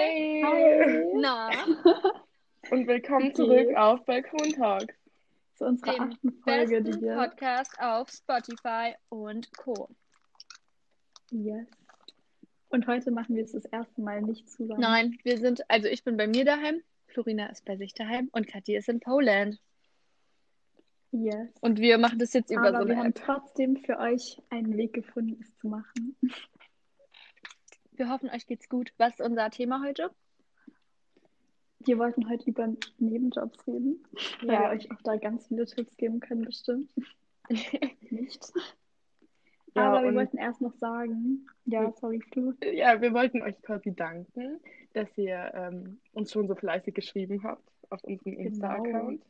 Hey. Hi. Na, Und willkommen Okay. zurück auf Balkon Talks. Zu unserer dem achten Folge, die wir. Podcast auf Spotify und Co. Yes. Und heute machen wir es das erste Mal nicht zusammen. Nein, wir sind, also ich bin bei mir daheim, Florina ist bei sich daheim und Kathi ist in Poland. Yes. Und wir machen das jetzt über Aber so wir eine haben App. trotzdem für euch einen Weg gefunden, es zu machen. Wir hoffen, euch geht's gut. Was ist unser Thema heute? Wir wollten heute über Nebenjobs reden, weil Ja. wir euch auch da ganz viele Tipps geben können, bestimmt. Nicht. Ja, Aber wir wollten erst noch sagen, ja, sorry, du. Ja, wir wollten euch quasi danken, dass ihr ähm, uns schon so fleißig geschrieben habt auf unserem Insta-Account.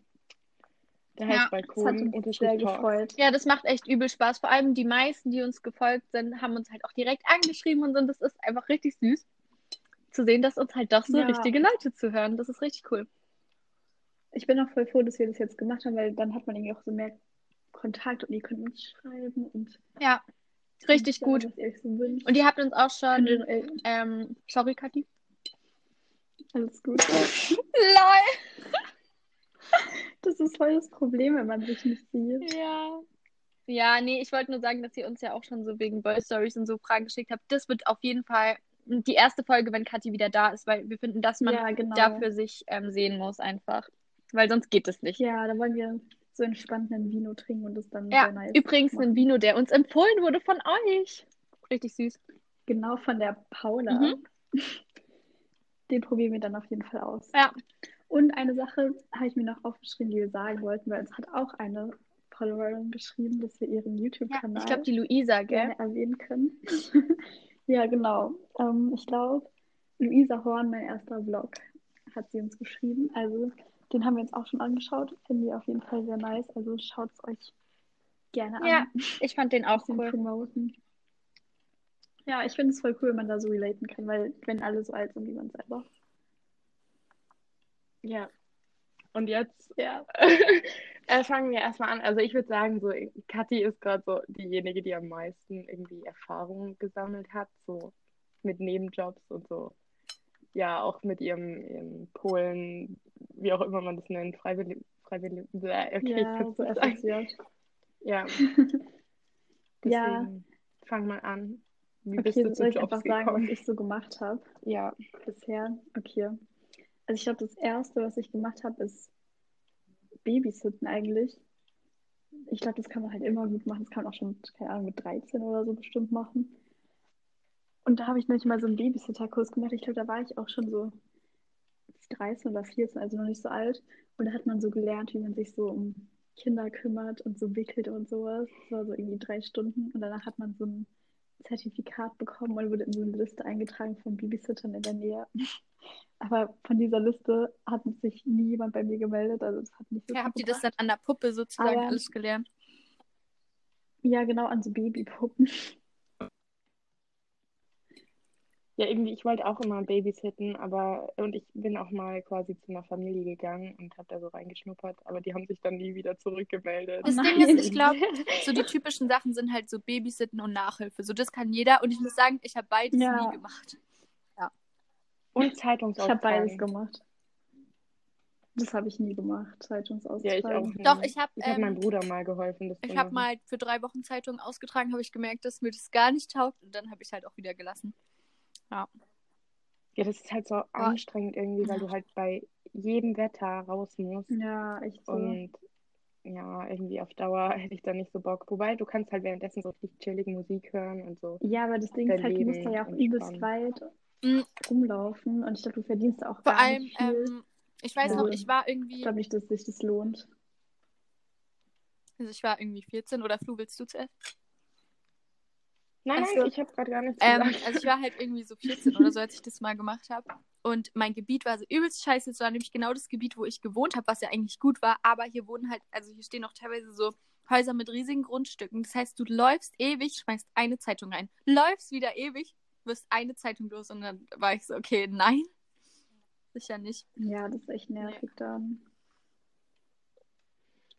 Der Ja, heißt Das hat Balkon uns sehr unterstrich Talks. gefreut. Ja, das macht echt übel Spaß. Vor allem die meisten, die uns gefolgt sind, haben uns halt auch direkt angeschrieben und so. Und das ist einfach richtig süß zu sehen, dass uns halt doch so Ja. richtige Leute zuhören. Das ist richtig cool. Ich bin auch voll froh, dass wir das jetzt gemacht haben, weil dann hat man irgendwie auch so mehr Kontakt und ihr könnt uns schreiben und Ja, richtig sagen, gut. euch so. Und ihr habt uns auch schon, äh, ähm, sorry, Kathi. alles gut. LOL. Das ist voll das Problem, wenn man sich nicht sieht. Ja. Ja, nee, ich wollte nur sagen, dass ihr uns ja auch schon so wegen Boy Stories und so Fragen geschickt habt. Das wird auf jeden Fall die erste Folge, wenn Kathi wieder da ist, weil wir finden, dass man Ja, genau. dafür sich ähm, sehen muss einfach. Weil sonst geht es nicht. Ja, da wollen wir so entspannt einen Vino trinken und das dann Ja, sehr nice übrigens machen. ein Vino, der uns empfohlen wurde von euch. Richtig süß. Genau von der Paula. Mhm. Den probieren wir dann auf jeden Fall aus. Ja. Und eine Sache habe ich mir noch aufgeschrieben, die wir sagen wollten, weil uns hat auch eine Followerin geschrieben, dass wir ihren Ja, YouTube-Kanal ich glaube, die Luisa, gell? gerne erwähnen können. ja, genau. Ähm, ich glaube, Luisa Horn, mein erster Vlog, hat sie uns geschrieben. Also, den haben wir uns auch schon angeschaut. Finden wir auf jeden Fall sehr nice. Also, schaut es euch gerne Ja, an. ich fand den auch cool. promoten. Ja, ich finde es voll cool, wenn man da so relaten kann, weil wenn alle so alt sind wie man selber. Ja. Und jetzt Ja. äh, fangen wir erstmal an. Also ich würde sagen, so Kathi ist gerade so diejenige, die am meisten irgendwie Erfahrung gesammelt hat, so mit Nebenjobs und so. Ja, auch mit ihrem, ihrem Polen, wie auch immer man das nennt, freiwillig, freiwillig, okay, ich ja, kann's so sagen. Ja, Ja. fang mal an. Wie Okay, bist du soll ich Jobs einfach sagen, was gekommen? ich so gemacht habe Ja, bisher? Okay. Also ich glaube, das Erste, was ich gemacht habe, ist Babysitten eigentlich. Ich glaube, das kann man halt immer gut machen. Das kann man auch schon, keine Ahnung, mit 13 oder so bestimmt machen. Und da habe ich nämlich mal so einen Babysitter-Kurs gemacht. Ich glaube, da war ich auch schon so 13 oder 14, also noch nicht so alt. Und da hat man so gelernt, wie man sich so um Kinder kümmert und so wickelt und sowas. Das war so irgendwie drei Stunden. Und danach hat man so ein Zertifikat bekommen und wurde in so eine Liste eingetragen von Babysittern in der Nähe. Aber von dieser Liste hat sich nie jemand bei mir gemeldet. Also das hat nicht so Ja, habt ihr das dann an der Puppe sozusagen Aber- alles gelernt? Ja, genau, an so Babypuppen. Ja, irgendwie, ich wollte auch immer babysitten, aber und ich bin auch mal quasi zu einer Familie gegangen und habe da so reingeschnuppert, aber die haben sich dann nie wieder zurückgemeldet. Das Oh Ding ist, ich glaube, so die typischen Sachen sind halt so Babysitten und Nachhilfe. So, das kann jeder. Und ich muss sagen, ich habe beides Ja. nie gemacht. Und Ich habe Zeitungsaustragen. beides gemacht. Das habe ich nie gemacht, Ja, Zeitungsaustragen. ich auch nicht. Doch, ich habe Ich habe ähm, meinem Bruder mal geholfen, ich habe mal für drei Wochen Zeitungen ausgetragen, habe ich gemerkt, dass mir das gar nicht taugt. Und dann habe ich halt auch wieder gelassen. Ja, das ist halt so anstrengend irgendwie, weil Ja. du halt bei jedem Wetter raus musst. Ja, echt so. Und ja, irgendwie auf Dauer hätte ich da nicht so Bock. Wobei, du kannst halt währenddessen so richtig chillige Musik hören und so. Ja, aber das Ding ist halt, du musst da ja auch übelst weit Mhm. rumlaufen und ich glaube, du verdienst auch Vor gar allem, nicht viel. ähm, ich weiß Ja. noch, ich war ich irgendwie, glaube nicht, dass sich das lohnt. also ich war irgendwie 14 oder Flu, willst du zuerst? Nein, Ach nein, ich habe gerade gar nichts Ähm, gesagt. also ich war halt irgendwie so 14 oder so, als ich das mal gemacht habe. Und mein Gebiet war so übelst scheiße. Es war nämlich genau das Gebiet, wo ich gewohnt habe, was ja eigentlich gut war. Aber hier wohnen halt, also hier stehen auch teilweise so Häuser mit riesigen Grundstücken. Das heißt, du läufst ewig, schmeißt eine Zeitung rein. Läufst wieder ewig, wirst eine Zeitung los. Und dann war ich so, okay, nein. Sicher nicht. Ja, das ist echt nervig dann.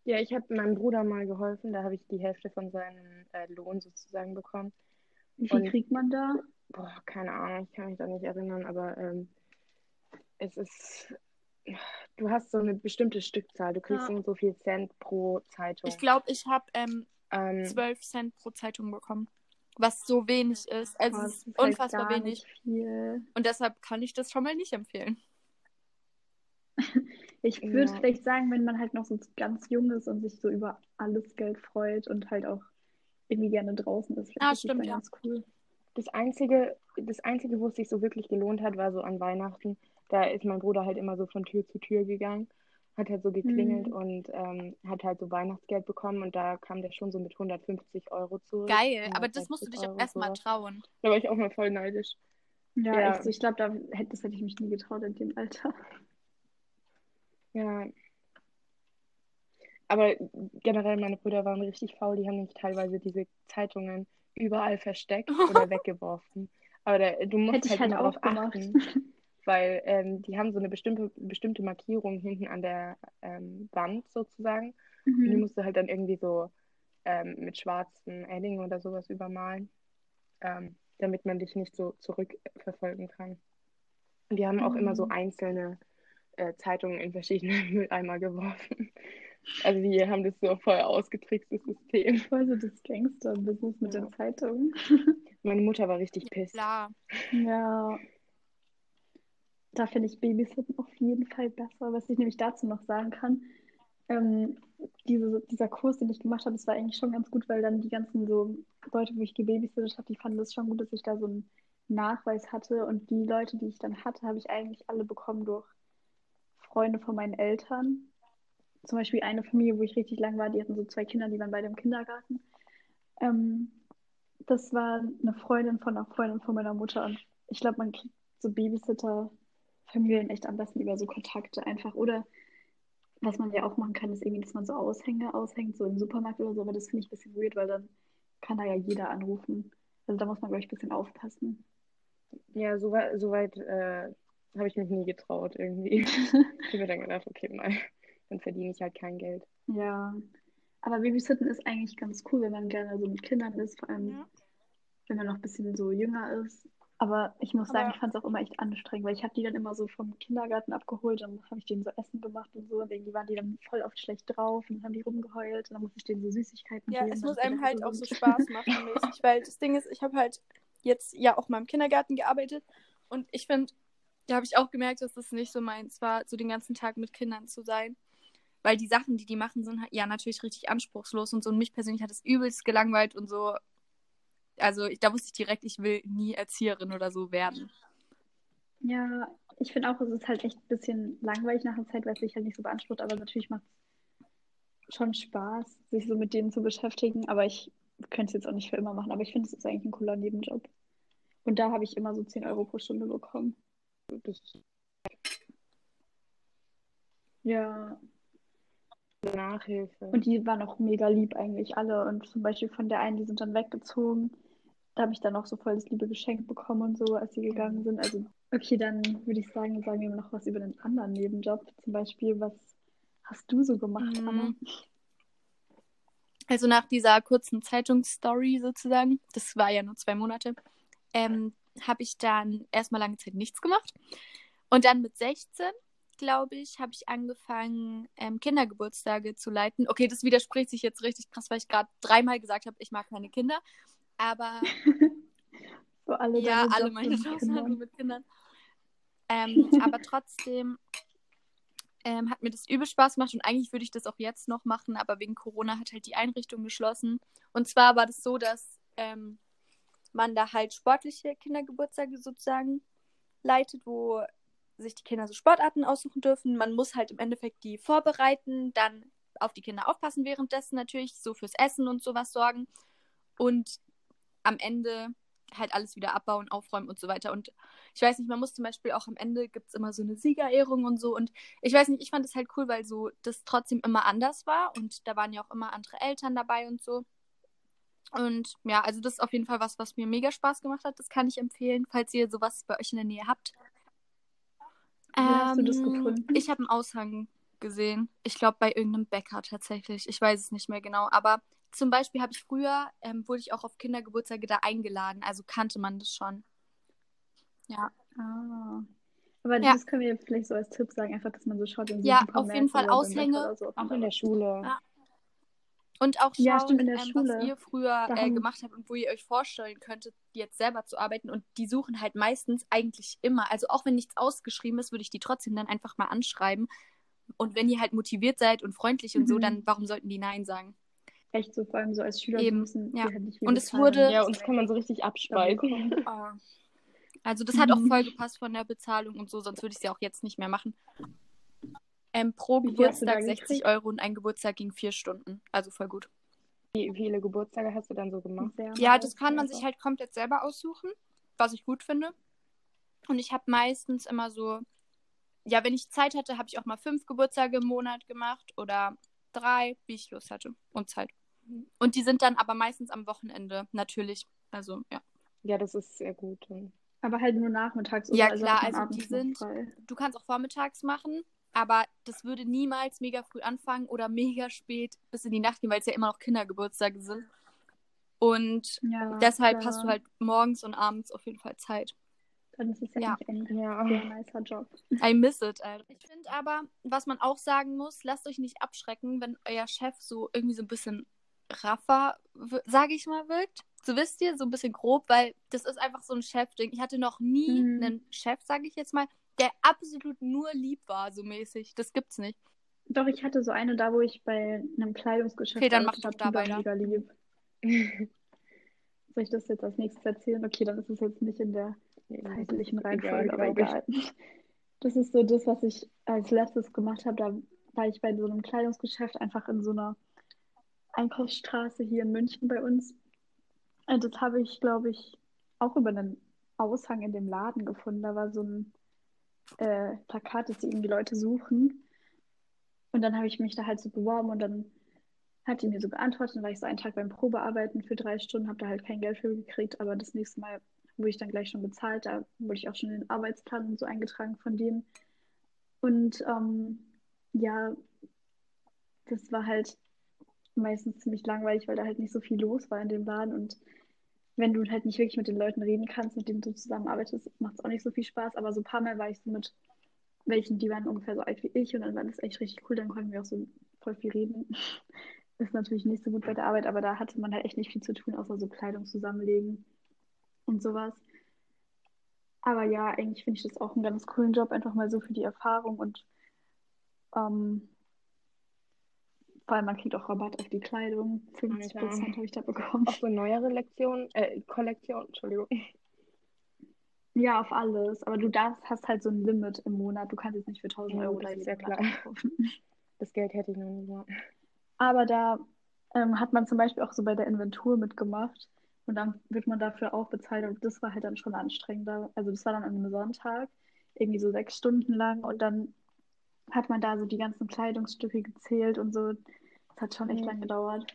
Ja, ich habe meinem Bruder mal geholfen, da habe ich die Hälfte von seinem äh, Lohn sozusagen bekommen. Wie viel Und- kriegt man da? Boah, keine Ahnung, ich kann mich da nicht erinnern, aber ähm, es ist, du hast so eine bestimmte Stückzahl. Du kriegst Ja. so und so viel Cent pro Zeitung. Ich glaube, ich habe ähm, ähm, 12 Cent pro Zeitung bekommen. Was so wenig ist. Also es das ist ist halt unfassbar wenig. Und deshalb kann ich das schon mal nicht empfehlen. Ich würde Ja. vielleicht sagen, wenn man halt noch so ganz jung ist und sich so über alles Geld freut und halt auch irgendwie gerne draußen ist, Ah, finde ich das stimmt, dann ja. ganz cool. das Einzige, das Einzige, wo es sich so wirklich gelohnt hat, war so an Weihnachten. Da ist mein Bruder halt immer so von Tür zu Tür gegangen, hat halt so geklingelt Mhm. und ähm, hat halt so Weihnachtsgeld bekommen und da kam der schon so mit 150 Euro zurück. Geil, aber das musst du 160 dich auch erstmal trauen. Da war ich auch mal voll neidisch. Ja, Ja. echt. Ich glaube, da hätte, das hätte ich mich nie getraut in dem Alter. Ja. Aber generell, meine Brüder waren richtig faul, die haben nicht teilweise diese Zeitungen überall versteckt oder weggeworfen. Aber da, du musst Hätte ich halt halt immer auch drauf gemacht. achten, weil ähm, die haben so eine bestimmte, bestimmte Markierung hinten an der ähm, Wand sozusagen. Und die Mhm. musst du halt dann irgendwie so ähm, mit schwarzen Edding oder sowas übermalen, ähm, damit man dich nicht so zurückverfolgen kann. Und die haben auch immer so Mhm. einzelne äh, Zeitungen in verschiedene Mülleimer geworfen. Also die haben das so voll ausgetrickst, das System. Voll so das Gangster-Business mit Ja. den Zeitungen. Meine Mutter war richtig pisst. Klar. Ja. Da finde ich Babysitten auf jeden Fall besser. Was ich nämlich dazu noch sagen kann, ähm, diese, dieser Kurs, den ich gemacht habe, das war eigentlich schon ganz gut, weil dann die ganzen so Leute, wo ich gebabysittet habe, die fanden das schon gut, dass ich da so einen Nachweis hatte. Und die Leute, die ich dann hatte, habe ich eigentlich alle bekommen durch Freunde von meinen Eltern. Zum Beispiel eine Familie, wo ich richtig lang war, die hatten so zwei Kinder, die waren beide im Kindergarten. Ähm, das war eine Freundin von einer Freundin von meiner Mutter und ich glaube, man kriegt so Babysitter-Familien echt am besten über so Kontakte einfach. Oder was man ja auch machen kann, ist irgendwie, dass man so Aushänge aushängt, so im Supermarkt oder so, aber das finde ich ein bisschen weird, weil dann kann da ja jeder anrufen. Also da muss man, glaube ich, ein bisschen aufpassen. Ja, so weit, so äh, habe ich mich nie getraut irgendwie. Ich habe mir dann gedacht, okay, mal, dann verdiene ich halt kein Geld. Ja. Aber Babysitten ist eigentlich ganz cool, wenn man gerne so mit Kindern ist, vor allem Ja. wenn man noch ein bisschen so jünger ist. Aber ich muss sagen, Aber- ich fand es auch immer echt anstrengend, weil ich habe die dann immer so vom Kindergarten abgeholt, dann habe ich denen so Essen gemacht und so und irgendwie waren die dann voll oft schlecht drauf und dann haben die rumgeheult und dann musste ich denen so Süßigkeiten Ja, geben. es damit muss einem halt auch so Spaß machen, mäßig. Weil das Ding ist, ich habe halt jetzt ja auch mal im Kindergarten gearbeitet und ich finde, da habe ich auch gemerkt, dass das nicht so meins war, so den ganzen Tag mit Kindern zu sein. Weil die Sachen, die die machen, sind ja natürlich richtig anspruchslos und so. Und mich persönlich hat es übelst gelangweilt und so. Also ich, da wusste ich direkt, ich will nie Erzieherin oder so werden. Ja, ich finde auch, es ist halt echt ein bisschen langweilig nach einer Zeit, weil es sich halt nicht so beansprucht, aber natürlich macht es schon Spaß, sich so mit denen zu beschäftigen. Aber ich könnte es jetzt auch nicht für immer machen, aber ich finde, es ist eigentlich ein cooler Nebenjob. Und da habe ich immer so 10 Euro pro Stunde bekommen. Das Ja, Nachhilfe. und die waren auch mega lieb eigentlich alle. Und zum Beispiel von der einen, die sind dann weggezogen. Da habe ich dann auch so voll das liebe Geschenk bekommen und so, als sie gegangen sind. Also, okay, dann würde ich sagen, sagen wir noch was über den anderen Nebenjob. Zum Beispiel, was hast du so gemacht, Mhm. Anna? Also nach dieser kurzen Zeitungsstory sozusagen, das war ja nur zwei Monate, ähm, habe ich dann erstmal lange Zeit nichts gemacht. Und dann mit 16, glaube ich, habe ich angefangen, ähm, Kindergeburtstage zu leiten. Okay, das widerspricht sich jetzt richtig krass, weil ich gerade dreimal gesagt habe, ich mag keine Kinder. Aber So alle ja, alle meine Kindern. waren mit Kindern. Ähm, aber trotzdem ähm, hat mir das übel Spaß gemacht und eigentlich würde ich das auch jetzt noch machen, aber wegen Corona hat halt die Einrichtung geschlossen. Und zwar war das so, dass ähm, man da halt sportliche Kindergeburtstage sozusagen leitet, wo sich die Kinder so Sportarten aussuchen dürfen. Man muss halt im Endeffekt die vorbereiten, dann auf die Kinder aufpassen währenddessen natürlich, so fürs Essen und sowas sorgen. Und am Ende halt alles wieder abbauen, aufräumen und so weiter. Und ich weiß nicht, man muss zum Beispiel auch am Ende gibt es immer so eine Siegerehrung und so. Und ich weiß nicht, ich fand es halt cool, weil so das trotzdem immer anders war. Und da waren ja auch immer andere Eltern dabei und so. Und ja, also das ist auf jeden Fall was, was mir mega Spaß gemacht hat. Das kann ich empfehlen, falls ihr sowas bei euch in der Nähe habt. Wo hast du das Ähm, gefunden? Ich habe einen Aushang gesehen. Ich glaube bei irgendeinem Bäcker tatsächlich. Ich weiß es nicht mehr genau. Aber zum Beispiel habe ich früher, ähm, wurde ich auch auf Kindergeburtstage da eingeladen. Also kannte man das schon. Ja. Ah. Aber Ja. das können wir vielleicht so als Tipp sagen, einfach, dass man so schaut in so Ja, auf jeden Fall Aushänge. So, Auch in der Schule. Ja. Und auch schauen, Ja, stimmt, in der ähm, Schule. was ihr früher äh, gemacht habt und wo ihr euch vorstellen könntet, jetzt selber zu arbeiten. Und die suchen halt meistens eigentlich immer. Also auch wenn nichts ausgeschrieben ist, würde ich die trotzdem dann einfach mal anschreiben. Und wenn ihr halt motiviert seid und freundlich und so, Mhm. dann warum sollten die Nein sagen? Echt so, vor allem so als Schüler, Eben, die müssen ja. halt Und es bezahlen, wurde- Ja, sie uns kann man so richtig abspeisen. bekommen. Also das hat auch Mhm. voll gepasst von der Bezahlung und so, sonst würde ich es ja auch jetzt nicht mehr machen. Ähm, pro Wie Geburtstag 60 gekriegt? Euro und ein Geburtstag ging vier Stunden. Also voll gut. Wie viele Geburtstage hast du dann so gemacht? Sehr Ja, das kann man also. sich halt komplett selber aussuchen, was ich gut finde. Und ich habe meistens immer so, ja, wenn ich Zeit hatte, habe ich auch mal fünf Geburtstage im Monat gemacht oder drei, wie ich Lust hatte und Zeit. Und die sind dann aber meistens am Wochenende, natürlich. Also, ja. Ja, das ist sehr gut. Aber halt nur nachmittags. Ja, oder? klar, hat man also abends die sind- frei. Du kannst auch vormittags machen, aber das würde niemals mega früh anfangen oder mega spät bis in die Nacht gehen, weil es ja immer noch Kindergeburtstage sind. Und Ja, deshalb klar. hast du halt morgens und abends auf jeden Fall Zeit. Dann ist es ja, Ja. ein Ja. nicer Job. I miss it, Alter. Ich finde aber, was man auch sagen muss, lasst euch nicht abschrecken, wenn euer Chef so irgendwie so ein bisschen raffer, sage ich mal, wirkt. So wisst ihr, so ein bisschen grob, weil das ist einfach so ein Chefding. Ich hatte noch nie Mhm. einen Chef, sage ich jetzt mal, der absolut nur lieb war, so mäßig. Das gibt's nicht. Doch, ich hatte so eine da, wo ich bei einem Kleidungsgeschäft Okay, dann mach doch hab, die da war weiter. mega lieb. Soll ich das jetzt als nächstes erzählen? Okay, dann ist es jetzt nicht in der zeitlichen Reihenfolge, aber egal. Das ist so das, was ich als letztes gemacht habe. Da war ich bei so einem Kleidungsgeschäft einfach in so einer Einkaufsstraße hier in München bei uns. Und das habe ich, glaube ich, auch über einen Aushang in dem Laden gefunden. Da war so ein äh, Plakat, dass die irgendwie Leute suchen. Und dann habe ich mich da halt so beworben und dann hat die mir so geantwortet. Dann war ich so einen Tag beim Probearbeiten für drei Stunden, habe da halt kein Geld für gekriegt, aber das nächste Mal wurde ich dann gleich schon bezahlt. Da wurde ich auch schon in den Arbeitsplan und so eingetragen von denen. Und ähm, ja, das war halt meistens ziemlich langweilig, weil da halt nicht so viel los war in dem Laden. Und wenn du halt nicht wirklich mit den Leuten reden kannst, mit denen du zusammenarbeitest, macht es auch nicht so viel Spaß. Aber so ein paar Mal war ich so mit welchen, die waren ungefähr so alt wie ich und dann war das echt richtig cool. Dann konnten wir auch so voll viel reden. Ist natürlich nicht so gut bei der Arbeit, aber da hatte man halt echt nicht viel zu tun, außer so Kleidung zusammenlegen und sowas. Aber ja, eigentlich finde ich das auch einen ganz coolen Job, einfach mal so für die Erfahrung und ähm, vor allem man kriegt auch Rabatt auf die Kleidung. 50 Prozent habe ich da bekommen. Auch so neuere Lektionen, äh, Kollektion, Entschuldigung. Ja, auf alles. Aber du darfst, hast halt so ein Limit im Monat. Du kannst jetzt nicht für 1000 Ja, Euro ja Monat klar. einkaufen. Das Geld hätte ich noch nicht mal. Aber da ähm, hat man zum Beispiel auch so bei der Inventur mitgemacht. Und dann wird man dafür auch bezahlt. Und das war halt dann schon anstrengender. Also das war dann an einem Sonntag, irgendwie so sechs Stunden lang. Und dann hat man da so die ganzen Kleidungsstücke gezählt und so. Das hat schon echt Mhm. lang gedauert.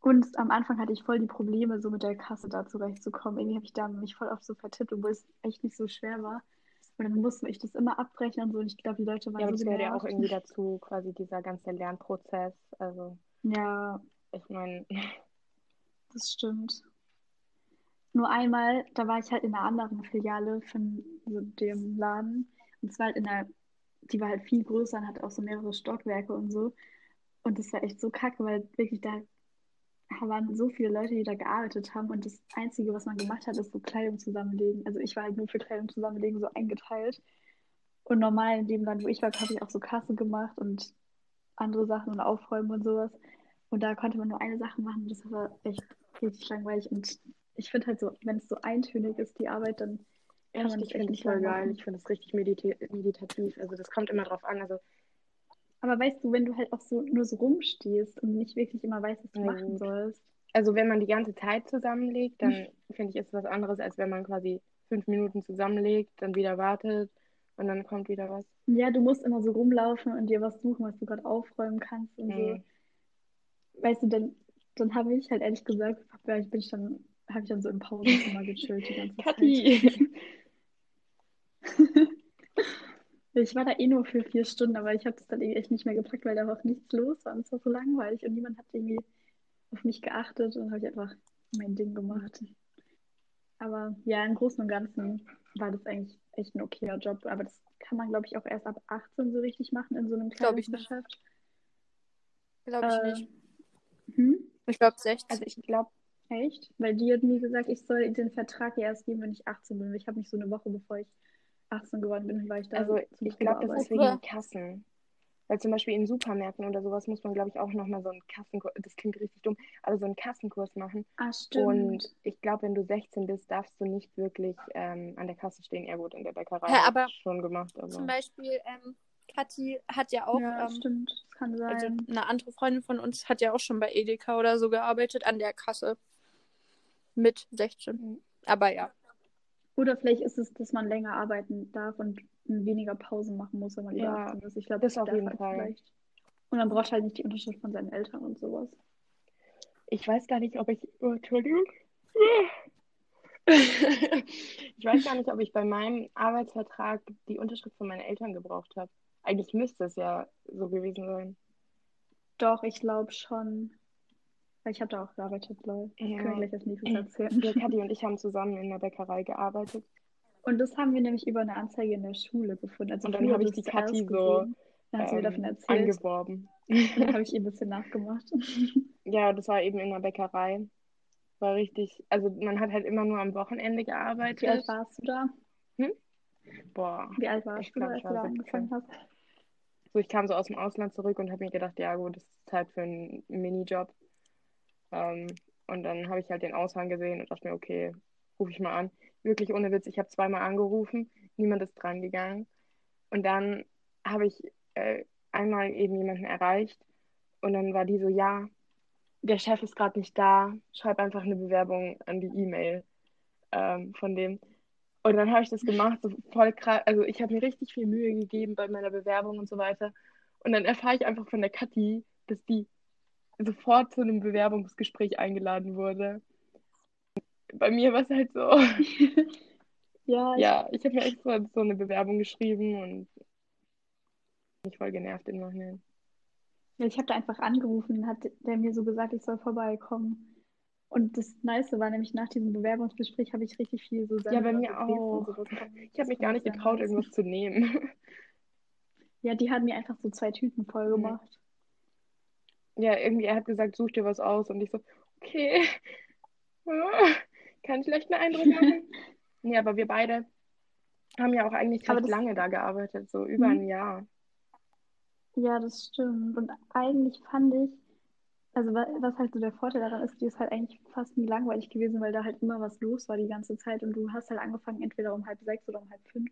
Und am Anfang hatte ich voll die Probleme, so mit der Kasse da zurechtzukommen. Irgendwie habe ich da mich voll oft so vertippt, obwohl es echt nicht so schwer war. Und dann musste ich das immer abbrechen und so. Und ich glaube, die Leute waren Ja, aber so das gehört ja auch irgendwie dazu, quasi dieser ganze Lernprozess. Also, Ja, ich meine, Das stimmt. Nur einmal, da war ich halt in einer anderen Filiale von so dem Laden. Und zwar halt in einer, die war halt viel größer und hatte auch so mehrere Stockwerke und so. Und das war echt so kacke, weil wirklich da waren so viele Leute, die da gearbeitet haben. Und das Einzige, was man gemacht hat, ist so Kleidung zusammenlegen. Also ich war halt nur für Kleidung zusammenlegen so eingeteilt. Und normal in dem Land, wo ich war, habe ich auch so Kasse gemacht und andere Sachen und Aufräumen und sowas. Und da konnte man nur eine Sache machen. Das war echt richtig langweilig. Und ich finde halt so, wenn es so eintönig ist, die Arbeit, dann kann man echt, das ich echt voll geil. machen. Ich finde es richtig medita meditativ. Also, das kommt immer drauf an. Also, Aber weißt du, wenn du halt auch so nur so rumstehst und nicht wirklich immer weißt, was du Na machen gut. sollst. also wenn man die ganze Zeit zusammenlegt, dann finde ich, ist es was anderes, als wenn man quasi fünf Minuten zusammenlegt, dann wieder wartet und dann kommt wieder was. Ja, du musst immer so rumlaufen und dir was suchen, was du gerade aufräumen kannst und so. Mhm. Weißt du, dann, dann habe ich halt ehrlich gesagt, ja, ich bin ich dann, habe ich dann so im Pausenzimmer gechillt die ganze Zeit. Ich war da eh nur für vier Stunden, aber ich habe das dann irgendwie echt nicht mehr gepackt, weil da auch nichts los war. Und es war so langweilig und niemand hat irgendwie auf mich geachtet und habe ich einfach mein Ding gemacht. Aber ja, im Großen und Ganzen war das eigentlich echt ein okayer Job. Aber das kann man, glaube ich, auch erst ab 18 so richtig machen in so einem Glaub ich. Kleidungsgeschäft. Glaube ich Äh, nicht. Hm? Ich glaube 16. Also ich glaube, Echt? Weil die hat mir gesagt, ich soll den Vertrag erst geben, wenn ich 18 bin. Ich habe mich so eine Woche, bevor ich 18 geworden bin, war ich da. also zum ich glaube, das ist wegen Ja. den Kassen. Weil zum Beispiel in Supermärkten oder sowas muss man, glaube ich, auch nochmal so einen Kassenkurs, das klingt richtig dumm, aber so einen Kassenkurs machen. Ah, stimmt. Und ich glaube, wenn du 16 bist, darfst du nicht wirklich ähm, an der Kasse stehen. Ja gut, in der Bäckerei hab aber schon gemacht. Aber... Zum Beispiel, ähm, Kathi hat ja auch, ja, ähm, stimmt. Das kann sein. also eine andere Freundin von uns hat ja auch schon bei Edeka oder so gearbeitet, an der Kasse. Mit 16. Mhm. Aber ja. Oder vielleicht ist es, dass man länger arbeiten darf und weniger Pausen machen muss, wenn man Ja, 18 ist. Ich glaube, das auf jeden halt Fall. vielleicht. Und dann braucht halt nicht die Unterschrift von seinen Eltern und sowas. Ich weiß gar nicht, ob ich. Oh, Entschuldigung. ich weiß gar nicht, ob ich bei meinem Arbeitsvertrag die Unterschrift von meinen Eltern gebraucht habe. Eigentlich müsste es ja so gewesen sein. Doch, ich glaube schon. Ich habe da auch gearbeitet, lol. Ja. können gleich als nächstes Ja, erzählen. Kathi und ich haben zusammen in der Bäckerei gearbeitet. Und das haben wir nämlich über eine Anzeige in der Schule gefunden. Also Und dann habe ich die Kathi so ähm, angeworben. Und dann habe ich ihr ein bisschen nachgemacht. Ja, das war eben in der Bäckerei. War richtig, also man hat halt immer nur am Wochenende Wie alt gearbeitet. warst du da? Boah, Wie alt warst Ich du, als du da 17. angefangen hast? so ich kam so aus dem Ausland zurück und habe mir gedacht, ja gut, das ist Zeit für einen Minijob. Ähm, und dann habe ich halt den Aushang gesehen und dachte mir, okay, rufe ich mal an. Wirklich ohne Witz, ich habe zweimal angerufen, niemand ist dran gegangen. Und dann habe ich äh, einmal eben jemanden erreicht und dann war die so, ja, der Chef ist gerade nicht da, schreib einfach eine Bewerbung an die E-Mail ähm, von dem. Und dann habe ich das gemacht, so voll krass. Also ich habe mir richtig viel Mühe gegeben bei meiner Bewerbung und so weiter. Und dann erfahre ich einfach von der Kathi, dass die sofort zu einem Bewerbungsgespräch eingeladen wurde. Bei mir war es halt so, Ja, ich, ja, ich habe mir extra so eine Bewerbung geschrieben und mich voll genervt im Nachhinein. ja, ich habe da einfach angerufen und hat der mir so gesagt, ich soll vorbeikommen. Und das Nice war nämlich nach diesem Bewerbungsgespräch habe ich richtig viel so Ja, bei mir auch. Ich habe mich gar ich nicht getraut, irgendwas zu nehmen. Ja, die hat mir einfach so zwei Tüten voll gemacht. Ja, irgendwie, er hat gesagt, such dir was aus. Und ich so, okay, kann ich leicht einen Eindruck machen? Nee, aber wir beide haben ja auch eigentlich recht lange da gearbeitet, so über Mhm. ein Jahr. Ja, das stimmt. Und eigentlich fand ich, also wa- was halt so der Vorteil daran ist, die ist halt eigentlich fast nie langweilig gewesen, weil da halt immer was los war die ganze Zeit und du hast halt angefangen entweder um halb sechs oder um halb fünf.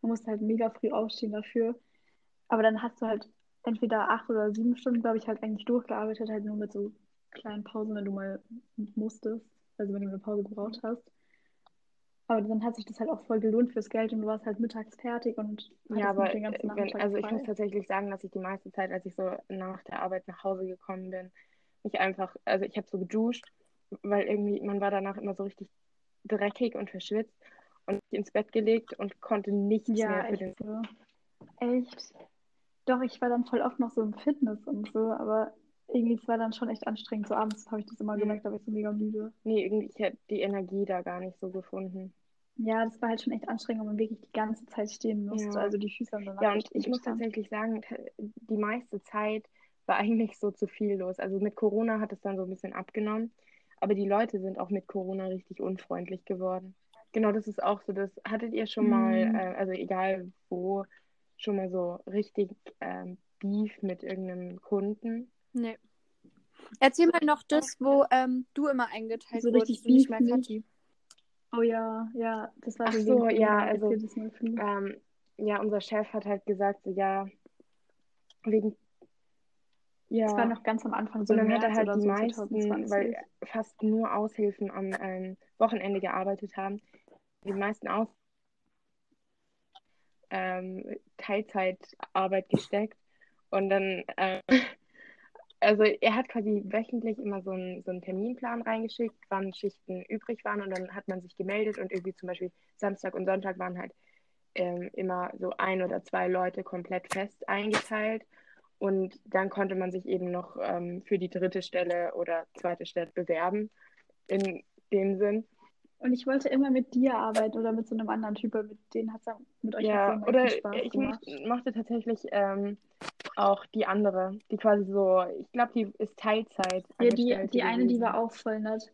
Du musst halt mega früh aufstehen dafür. Aber dann hast du halt entweder acht oder sieben Stunden, glaube ich, halt eigentlich durchgearbeitet, halt nur mit so kleinen Pausen, wenn du mal musstest, also wenn du eine Pause gebraucht hast. Aber dann hat sich das halt auch voll gelohnt fürs Geld und du warst halt mittags fertig und Ja, aber den ganzen wenn, also ich frei. muss tatsächlich sagen, dass ich die meiste Zeit, als ich so nach der Arbeit nach Hause gekommen bin, mich einfach, also ich habe so geduscht, weil irgendwie, man war danach immer so richtig dreckig und verschwitzt und ins Bett gelegt und konnte nichts Ja, mehr für den. so. Echt. Doch, ich war dann voll oft noch so im Fitness und so, aber irgendwie es war dann schon echt anstrengend. So abends habe ich das immer Mhm. gemerkt, da war ich so mega müde. Nee, irgendwie, ich hätte die Energie da gar nicht so gefunden. Ja, das war halt schon echt anstrengend, weil man wirklich die ganze Zeit stehen musste. Ja. Also die Füße haben danach Ja, und ich muss wehgetan. tatsächlich sagen, die meiste Zeit war eigentlich so zu viel los. Also mit Corona hat es dann so ein bisschen abgenommen, aber die Leute sind auch mit Corona richtig unfreundlich geworden. Genau, das ist auch so, das hattet ihr schon mal, Mhm. äh, also egal wo, schon mal so richtig ähm, Beef mit irgendeinem Kunden. Nee. Erzähl mal noch das, wo ähm, du immer eingeteilt So wurdest richtig und nicht mehr. Kathi. Oh ja, ja, das war Ach so ja, also. Ähm, ja, unser Chef hat halt gesagt, so ja, wegen, ja. Das war noch ganz am Anfang, so Und dann hat er halt die so meisten, 2020. weil fast nur Aushilfen am ähm, Wochenende gearbeitet haben, die meisten Aus ähm, Teilzeitarbeit gesteckt. Und dann, äh, also er hat quasi wöchentlich immer so einen, so einen Terminplan reingeschickt, wann Schichten übrig waren und dann hat man sich gemeldet und irgendwie zum Beispiel Samstag und Sonntag waren halt ähm, immer so ein oder zwei Leute komplett fest eingeteilt. Und dann konnte man sich eben noch ähm, für die dritte Stelle oder zweite Stelle bewerben, in dem Sinn. Und ich wollte immer mit dir arbeiten oder mit so einem anderen Typ, weil mit denen hat es mit euch Ja, oder Spaß ich gemacht. mochte, tatsächlich ähm, auch die andere, die quasi so, ich glaube, die ist Teilzeit Ja, die, die eine, die war auch voll nett.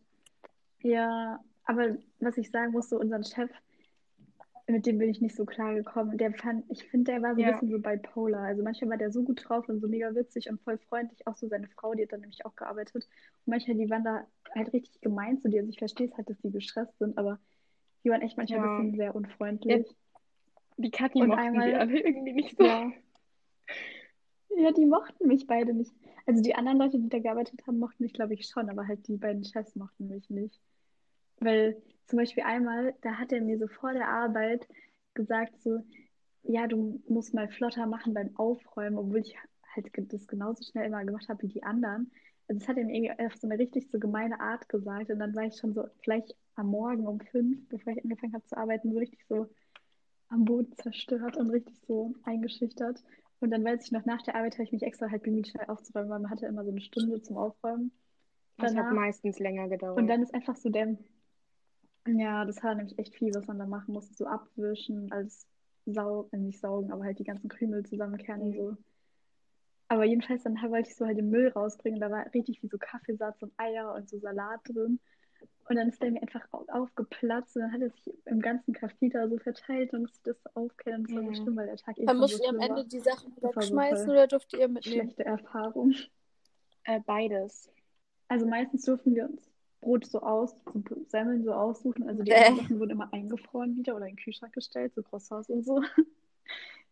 Ja, aber was ich sagen muss, so unseren Chef, mit dem bin ich nicht so klar gekommen. Der fand, ich finde, der war so ein Ja. bisschen so bipolar. Also manchmal war der so gut drauf und so mega witzig und voll freundlich. Auch so seine Frau, die hat dann nämlich auch gearbeitet. Und manchmal, die waren da halt richtig gemein zu dir. Also ich verstehe es halt, dass die gestresst sind, aber die waren echt manchmal Ja. ein bisschen sehr unfreundlich. Die Kathi Und mochten einmal- die alle irgendwie nicht so. Ja. Ja, die mochten mich beide nicht. Also die anderen Leute, die da gearbeitet haben, mochten mich, glaube ich, schon, aber halt die beiden Chefs mochten mich nicht. Weil zum Beispiel einmal, da hat er mir so vor der Arbeit gesagt, so, ja, du musst mal flotter machen beim Aufräumen, obwohl ich halt das genauso schnell immer gemacht habe wie die anderen. Also das hat er mir irgendwie auf so eine richtig so gemeine Art gesagt. Und dann war ich schon so gleich am Morgen um fünf, bevor ich angefangen habe zu arbeiten, so richtig so am Boden zerstört und richtig so eingeschüchtert. Und dann weiß ich noch, nach der Arbeit habe ich mich extra halt bemüht, schnell aufzuräumen, weil man hatte immer so eine Stunde zum Aufräumen. Das hat meistens länger gedauert. Und dann ist einfach so der, ja, das war nämlich echt viel, was man da machen musste. So abwischen, alles sau, äh, nicht saugen, aber halt die ganzen Krümel zusammenkehren und Mhm. so. Aber jedenfalls dann wollte ich so halt den Müll rausbringen. Da war richtig viel so Kaffeesatz und Eier und so Salat drin. Und dann ist der mir einfach au- aufgeplatzt und dann hat er sich im ganzen Café da so verteilt und musste das so aufkehren. Das war so Mhm. schlimm, weil der Tag eh Dann schon musst so ihr am schlimm Ende war. die Sachen war wegschmeißen voll oder dürft ihr mitnehmen? Schlechte Erfahrung. äh, beides. Also meistens durften wir uns Brot so aus, so Semmeln so aussuchen. Also die anderen Sachen wurden immer eingefroren wieder oder in den Kühlschrank gestellt, so Croissants und so.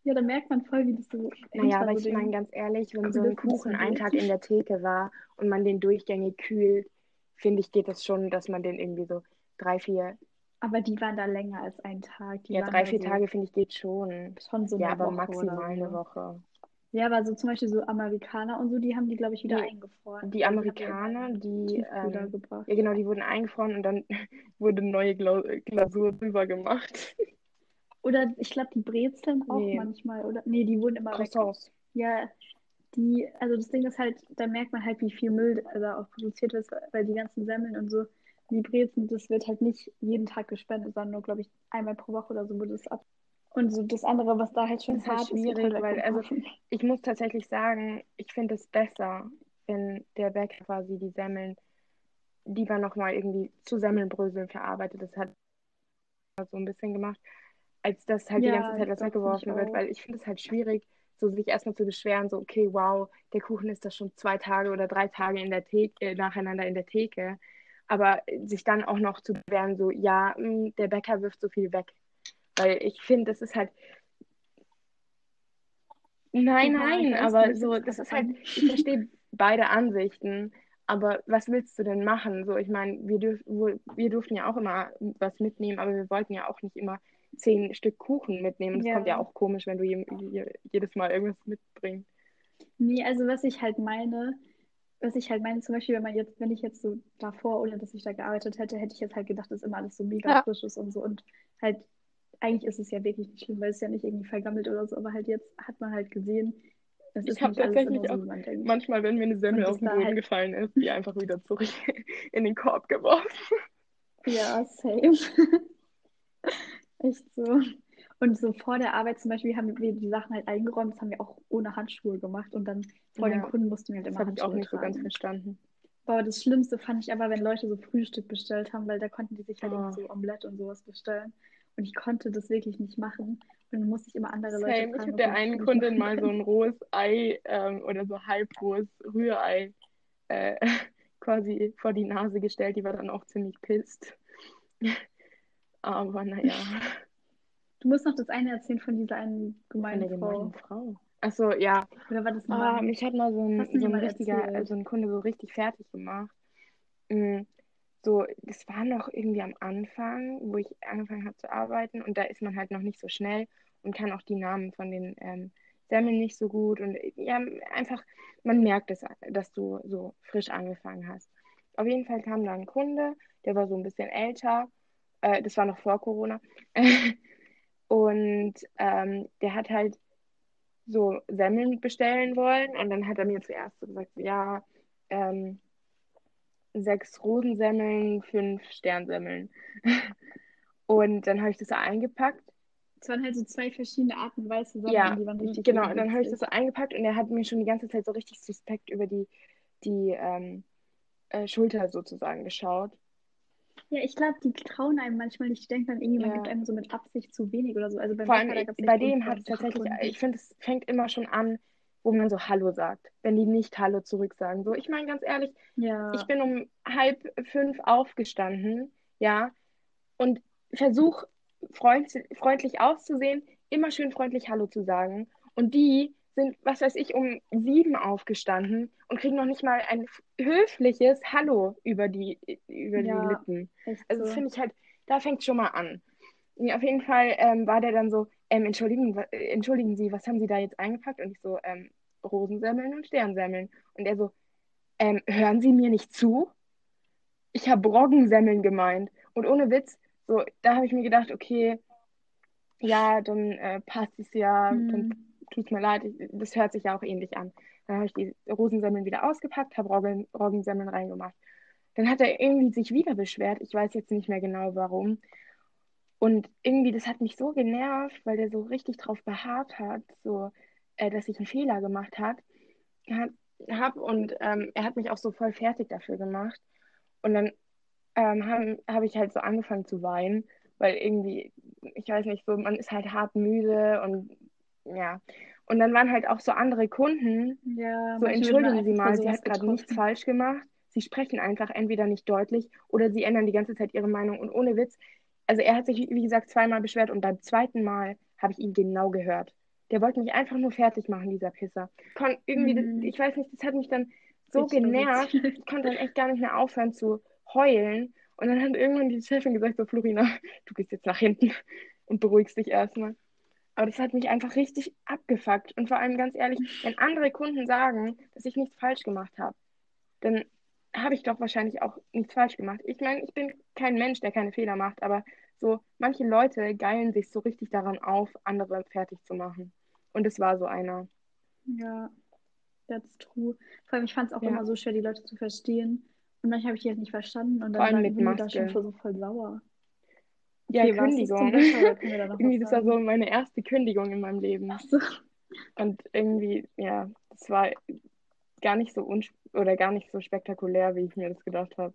Ja, da merkt man voll, wie das so Naja, aber ich meine ganz ehrlich, wenn so ein Kuchen einen. Tag in der Theke war und man den durchgängig kühlt, finde ich, geht das schon, dass man den irgendwie so drei, vier, Aber die waren da länger als einen Tag. Die ja, drei, vier so, Tage, finde ich, geht schon. schon so Ja, eine aber Woche maximal eine. Woche. Ja, aber so zum Beispiel so Amerikaner und so, die haben die, glaube ich, wieder Nee, eingefroren. Die Also Amerikaner, die, ähm, gebracht. ja genau, die wurden eingefroren und dann wurde neue Glau Glasur drüber gemacht. Oder ich glaube, die Brezeln auch Nee. manchmal, oder? Nee, die wurden immer weg. Croissants. Ja, die, also das Ding ist halt, da merkt man halt, wie viel Müll da auch produziert wird, weil die ganzen Semmeln und so, die Brezen, das wird halt nicht jeden Tag gespendet, sondern nur, glaube ich, einmal pro Woche oder so wurde es ab. Und so das andere, was da halt schon Das ist halt hart ist, schwierig, halt weil, also. Ich muss tatsächlich sagen, ich finde es besser, wenn der Bäcker quasi die Semmeln lieber nochmal irgendwie zu Semmelbröseln verarbeitet. Das hat so ein bisschen gemacht, als dass halt die Ja, ganze Zeit was find weggeworfen wird, weil ich finde es halt schwierig, so sich erstmal zu beschweren, so, okay, wow, der Kuchen ist da schon zwei Tage oder drei Tage in der Theke, äh, nacheinander in der Theke. Aber sich dann auch noch zu beschweren, so, ja, mh, der Bäcker wirft so viel weg. Weil ich finde, das ist halt. Nein, Ja, nein, weiß, aber so, das ist halt, ich verstehe beide Ansichten, aber was willst du denn machen? So, ich meine, wir, dürf, wir durften ja auch immer was mitnehmen, aber wir wollten ja auch nicht immer zehn Stück Kuchen mitnehmen. Das kommt ja Ja. auch komisch, wenn du je, je, jedes Mal irgendwas mitbringst. Nee, also was ich halt meine, was ich halt meine, zum Beispiel, wenn man jetzt, wenn ich jetzt so davor, ohne dass ich da gearbeitet hätte, hätte ich jetzt halt gedacht, dass immer alles so mega Ja. frisch ist und so. Und halt, eigentlich ist es ja wirklich nicht schlimm, weil es ja nicht irgendwie vergammelt oder so, aber halt jetzt hat man halt gesehen, es Ich ist hab nicht alles tatsächlich immer so, auch denkt. Manchmal, wenn mir eine Semmel auf das den Boden halt- gefallen ist, die einfach wieder zurück in den Korb geworfen. Ja, same. Echt so. Und so vor der Arbeit zum Beispiel haben wir die Sachen halt eingeräumt, das haben wir auch ohne Handschuhe gemacht und dann vor den Ja, Kunden mussten wir halt Das immer habe ich auch Handschuhe nicht so ganz tragen. verstanden. Boah, das Schlimmste fand ich aber, wenn Leute so Frühstück bestellt haben, weil da konnten die sich halt Oh. so Omelette und sowas bestellen. Und ich konnte das wirklich nicht machen. Und dann musste ich immer andere Leute Same. Ich fragen, habe ob der einen Kundin mal so ein rohes Ei ähm, oder so halbrohes Rührei äh, quasi vor die Nase gestellt. Die war dann auch ziemlich pisst. Aber naja, Du musst noch das eine erzählen von dieser einen gemeinen Frau. Frau. Achso, ja. Oder war das ein Ah, mich hat mal so ein, so ein mal richtiger, erzählt? so ein Kunde so richtig fertig gemacht. Mm, So, das war noch irgendwie am Anfang, wo ich angefangen habe zu arbeiten und da ist man halt noch nicht so schnell und kann auch die Namen von den ähm, Semmeln nicht so gut und äh, ja, einfach, man merkt es, dass du so frisch angefangen hast. Auf jeden Fall kam da ein Kunde, der war so ein bisschen älter, äh, das war noch vor Corona und ähm, der hat halt so Semmeln bestellen wollen und dann hat er mir zuerst so gesagt, ja, ähm, sechs Rosensemmeln, fünf Sternsemmeln. Und dann habe ich das so eingepackt. Es waren halt so zwei verschiedene Arten weiße Semmeln, Ja, die waren richtig genau. Und dann habe ich das so eingepackt und er hat mir schon die ganze Zeit so richtig suspekt über die, die ähm, äh, Schulter sozusagen geschaut. Ja, ich glaube, die trauen einem manchmal nicht. Die denken dann, irgendjemand Ja. gibt einem so mit Absicht zu wenig oder so. Also Vor allem bei dem hat es tatsächlich, ich finde, es fängt immer schon an, wo man so Hallo sagt. Wenn die nicht Hallo zurück sagen. So, ich meine ganz ehrlich, Ja. ich bin um halb fünf aufgestanden, ja, und versuche freund, freundlich auszusehen, immer schön freundlich Hallo zu sagen. Und die sind, was weiß ich, um sieben aufgestanden und kriegen noch nicht mal ein höfliches Hallo über die, über die Ja. Lippen. echt Also das so. finde ich halt, da fängt es schon mal an. Ja, auf jeden Fall ähm, war der dann so, ähm, entschuldigen, äh, entschuldigen Sie, was haben Sie da jetzt eingepackt? Und ich so, ähm, Rosensemmeln und Sternsemmeln. Und er so, ähm, hören Sie mir nicht zu? Ich habe Roggensemmeln gemeint. Und ohne Witz, so, da habe ich mir gedacht, okay, ja, dann äh, passt es ja, dann Hm. tut's mir leid, ich, das hört sich ja auch ähnlich an. Dann habe ich die Rosensemmeln wieder ausgepackt, habe Roggen, Roggensemmeln reingemacht. Dann hat er irgendwie sich wieder beschwert. Ich weiß jetzt nicht mehr genau warum. Und irgendwie, das hat mich so genervt, weil der so richtig drauf beharrt hat, so, äh, dass ich einen Fehler gemacht hat, hab, hab und ähm, er hat mich auch so voll fertig dafür gemacht. Und dann ähm, habe hab ich halt so angefangen zu weinen, weil irgendwie, ich weiß nicht, so, man ist halt hart müde und ja. Und dann waren halt auch so andere Kunden, Ja, so, entschuldigen Sie mal, sie hat gerade nichts falsch gemacht. Sie sprechen einfach entweder nicht deutlich oder sie ändern die ganze Zeit ihre Meinung. Und ohne Witz, also er hat sich, wie gesagt, zweimal beschwert und beim zweiten Mal habe ich ihn genau gehört. Der wollte mich einfach nur fertig machen, dieser Pisser. Kon irgendwie, Mhm. ich weiß nicht, das hat mich dann so Richtig genervt. Ich konnte dann echt gar nicht mehr aufhören zu heulen. Und dann hat irgendwann die Chefin gesagt, so Florina, du gehst jetzt nach hinten und beruhigst dich erstmal. Aber das hat mich einfach richtig abgefuckt. Und vor allem ganz ehrlich, wenn andere Kunden sagen, dass ich nichts falsch gemacht habe, dann habe ich doch wahrscheinlich auch nichts falsch gemacht. Ich meine, ich bin kein Mensch, der keine Fehler macht, aber so manche Leute geilen sich so richtig daran auf, andere fertig zu machen. Und es war so einer. Ja, that's true. Vor allem, ich fand es auch Ja. immer so schwer, die Leute zu verstehen. Und manchmal habe ich die halt nicht verstanden und dann mit die da schon so voll sauer. Ja, Okay, war zum Kündigung. Irgendwie, das war so meine erste Kündigung in meinem Leben. Ach so. Und irgendwie, ja, das war gar nicht so uns oder gar nicht so spektakulär, wie ich mir das gedacht habe.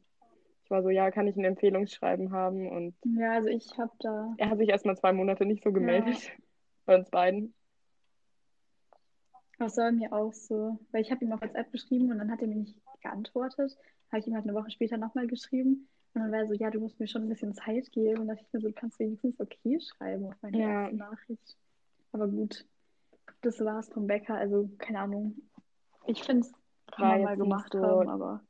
Ich war so, ja, kann ich ein Empfehlungsschreiben haben? Und Ja, also ich habe da. er hat sich erstmal zwei Monate nicht so gemeldet. Bei uns beiden. Das war mir auch so. Weil ich habe ihm auf WhatsApp geschrieben und dann hat er mir nicht geantwortet. Habe ich ihm halt eine Woche später nochmal geschrieben. Und dann war er so, ja, du musst mir schon ein bisschen Zeit geben. Und da dachte ich mir so, du kannst wenigstens okay schreiben auf meine Ja. erste Nachricht. Aber gut, das war's vom Bäcker. Also, keine Ahnung. Ich finde es, kann man mal gemacht so- haben, aber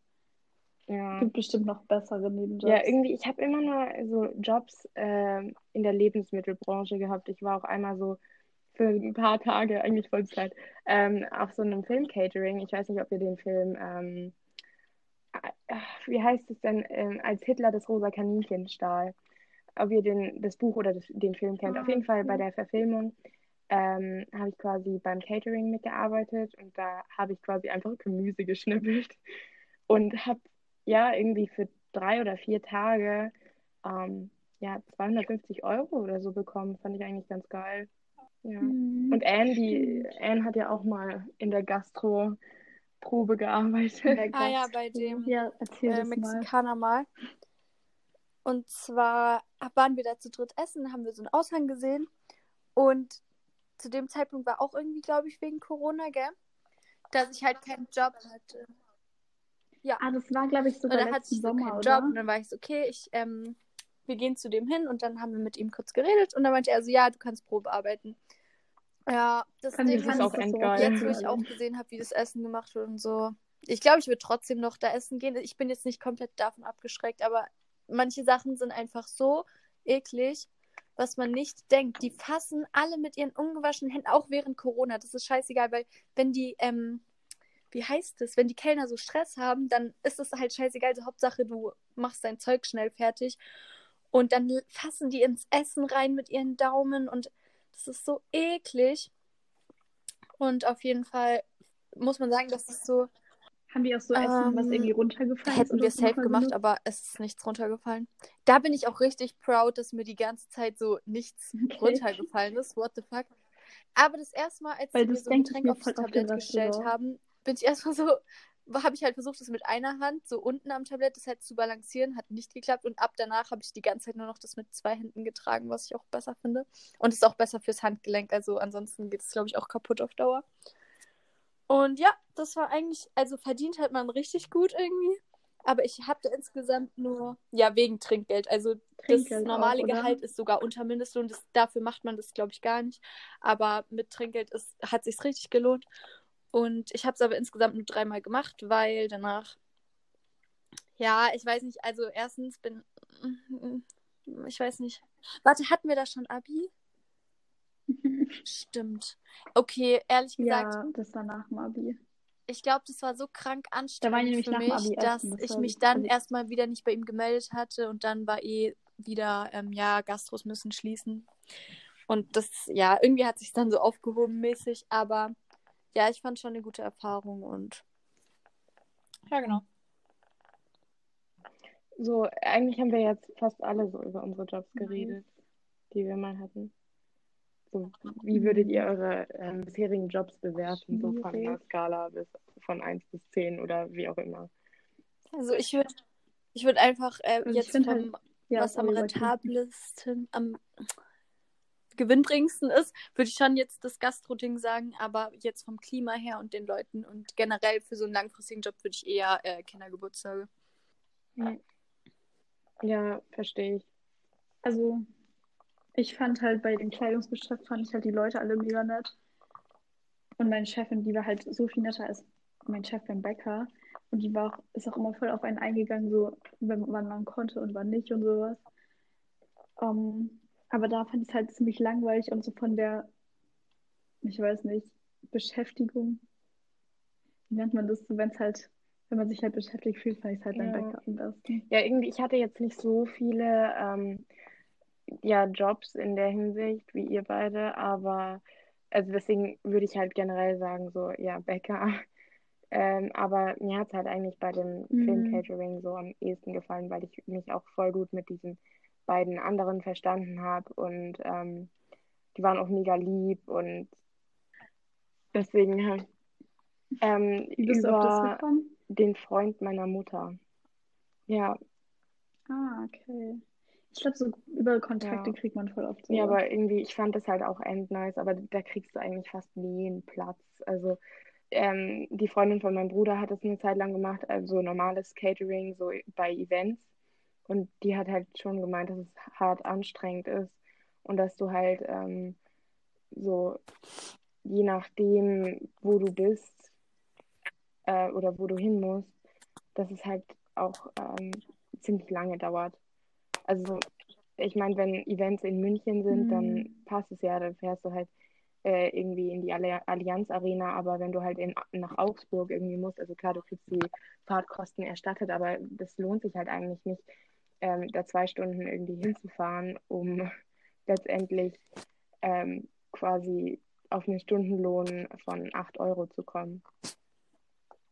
Ja. gibt bestimmt noch bessere Nebenjobs. Ja, irgendwie, ich habe immer nur so Jobs ähm, in der Lebensmittelbranche gehabt. Ich war auch einmal so für ein paar Tage, eigentlich Vollzeit, ähm, auf so einem Film-Catering. Ich weiß nicht, ob ihr den Film, ähm, äh, wie heißt es denn, ähm, als Hitler das rosa Kaninchen stahl. Ob ihr den, das Buch oder das, den Film kennt. Auf Ah, jeden Fall bei der Verfilmung ähm, habe ich quasi beim Catering mitgearbeitet und da habe ich quasi einfach Gemüse geschnippelt und habe ja irgendwie für drei oder vier Tage ähm, ja 250 Euro oder so bekommen. Fand ich eigentlich ganz geil. Ja. Mhm. Und Anne, die Anne hat ja auch mal in der Gastro-Probe gearbeitet. In der Ah ja, Gastro- bei dem, Ja, äh, das mal. Mexikaner mal. Und zwar waren wir da zu dritt essen, haben wir so einen Aushang gesehen. Und zu dem Zeitpunkt war auch irgendwie, glaube ich, wegen Corona, gell? Dass ich halt keinen Job hatte. Ja. Ah, das war, glaube ich, Und sogar dann hatte ich so Sommer, keinen oder? Job. Und dann war ich so, okay, ich, ähm, wir gehen zu dem hin. Und dann haben wir mit ihm kurz geredet. Und dann meinte er so, ja, du kannst Probe arbeiten. Ja, das Fand ich- Ding auch ich das so. Jetzt, wo ich auch gesehen habe, wie das Essen gemacht wird und so. Ich glaube, ich würde trotzdem noch da essen gehen. Ich bin jetzt nicht komplett davon abgeschreckt, aber manche Sachen sind einfach so eklig, was man nicht denkt. Die fassen alle mit ihren ungewaschenen Händen, auch während Corona. Das ist scheißegal, weil wenn die, ähm, wie heißt es, wenn die Kellner so Stress haben, dann ist es halt scheißegal. Also Hauptsache, du machst dein Zeug schnell fertig. Und dann fassen die ins Essen rein mit ihren Daumen und das ist so eklig. Und auf jeden Fall muss man sagen, dass es so. Haben die auch so Essen, was Ähm, irgendwie runtergefallen ist? Hätten wir das nochmal safe gemacht, aber es ist nichts runtergefallen. Da bin ich auch richtig proud, dass mir die ganze Zeit so nichts Okay. runtergefallen ist. What the fuck? Aber das erste Mal, als Weil das so ein Getränk oft im Tablett gestellt haben, bin ich erstmal so, habe ich halt versucht, das mit einer Hand so unten am Tablett das halt zu balancieren, hat nicht geklappt und ab danach habe ich die ganze Zeit nur noch das mit zwei Händen getragen, was ich auch besser finde. Und ist auch besser fürs Handgelenk, also ansonsten geht es, glaube ich, auch kaputt auf Dauer. Und ja, das war eigentlich, also verdient hat man richtig gut irgendwie. Aber ich hatte insgesamt nur, ja, wegen Trinkgeld. Also das Trinkgeld normale auch? Gehalt ist sogar unter Mindestlohn. Das, dafür macht man das, glaube ich, gar nicht. Aber mit Trinkgeld ist, hat sich's richtig gelohnt. Und ich habe es aber insgesamt nur dreimal gemacht, weil danach, ja, ich weiß nicht, also erstens bin, ich weiß nicht. Warte, hatten wir da schon Abi? Stimmt. Okay, ehrlich gesagt, Ja, das war nach dem Abi. ich glaube, das war so krank anstrengend für mich, Abi dass essen, das ich mich dann also- erstmal wieder nicht bei ihm gemeldet hatte und dann war eh wieder, ähm, ja, Gastros müssen schließen. Und das, ja, irgendwie hat sich dann so aufgehoben mäßig, aber ja, ich fand schon eine gute Erfahrung und ja, genau. So, eigentlich haben wir jetzt fast alle so über unsere Jobs geredet, die wir mal hatten. So, wie würdet ihr eure ähm, bisherigen Jobs bewerten, so von einer. Skala bis von 1 bis 10 oder wie auch immer? Also ich würde ich würde einfach äh, Also jetzt vom halt- Ja, was am rentabelsten, am gewinnbringendsten ist, würde ich schon jetzt das Gastro-Ding sagen, aber jetzt vom Klima her und den Leuten und generell für so einen langfristigen Job würde ich eher äh, Kindergeburtstage. Ja, verstehe ich. Also, ich fand halt bei dem Kleidungsgeschäft, fand ich halt die Leute alle mega nett. Und meine Chefin, die war halt so viel netter als mein Chef beim Bäcker. Und die war auch, ist auch immer voll auf einen eingegangen, so wenn, wann man konnte und wann nicht und sowas. Ähm, aber da fand ich es halt ziemlich langweilig und so von der, ich weiß nicht, Beschäftigung. Wie nennt man das? Wenn es halt, wenn man sich halt beschäftigt fühlt, fand ich es halt Ja. Bäcker am besten. Ja, irgendwie, ich hatte jetzt nicht so viele ähm, ja, Jobs in der Hinsicht wie ihr beide, aber also deswegen würde ich halt generell sagen, so, ja, Bäcker. Ähm, aber mir hat es halt eigentlich bei dem Mhm. Film-Catering so am ehesten gefallen, weil ich mich auch voll gut mit diesen beiden anderen verstanden habe und ähm, die waren auch mega lieb und deswegen ähm, über den Freund meiner Mutter. Ja, Ah, okay. Ich glaube, so über Kontakte Ja. kriegt man voll oft so. Ja, aber irgendwie, ich fand das halt auch end nice, aber da kriegst du eigentlich fast nie einen Platz. Also, ähm, die Freundin von meinem Bruder hat das eine Zeit lang gemacht, also normales Catering, so bei Events. Und die hat halt schon gemeint, dass es hart anstrengend ist und dass du halt ähm, so, je nachdem, wo du bist äh, oder wo du hin musst, dass es halt auch ähm, ziemlich lange dauert. Also, ich meine, wenn Events in München sind, dann Mhm. passt es ja, dann fährst du halt äh, irgendwie in die Alli- Allianz Arena, aber wenn du halt in, nach Augsburg irgendwie musst, also klar, du kriegst die Fahrtkosten erstattet, aber das lohnt sich halt eigentlich nicht, ähm, da zwei Stunden irgendwie hinzufahren, um letztendlich ähm, quasi auf einen Stundenlohn von 8 Euro zu kommen.